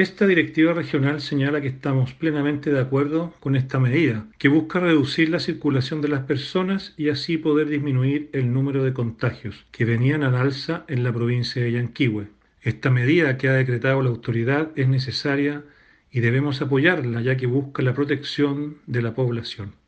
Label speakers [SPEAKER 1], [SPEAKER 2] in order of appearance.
[SPEAKER 1] Esta directiva regional señala que estamos plenamente de acuerdo con esta medida, que busca reducir la circulación de las personas y así poder disminuir el número de contagios que venían al alza en la provincia de Yanquihue. Esta medida que ha decretado la autoridad es necesaria y debemos apoyarla ya que busca la protección de la población.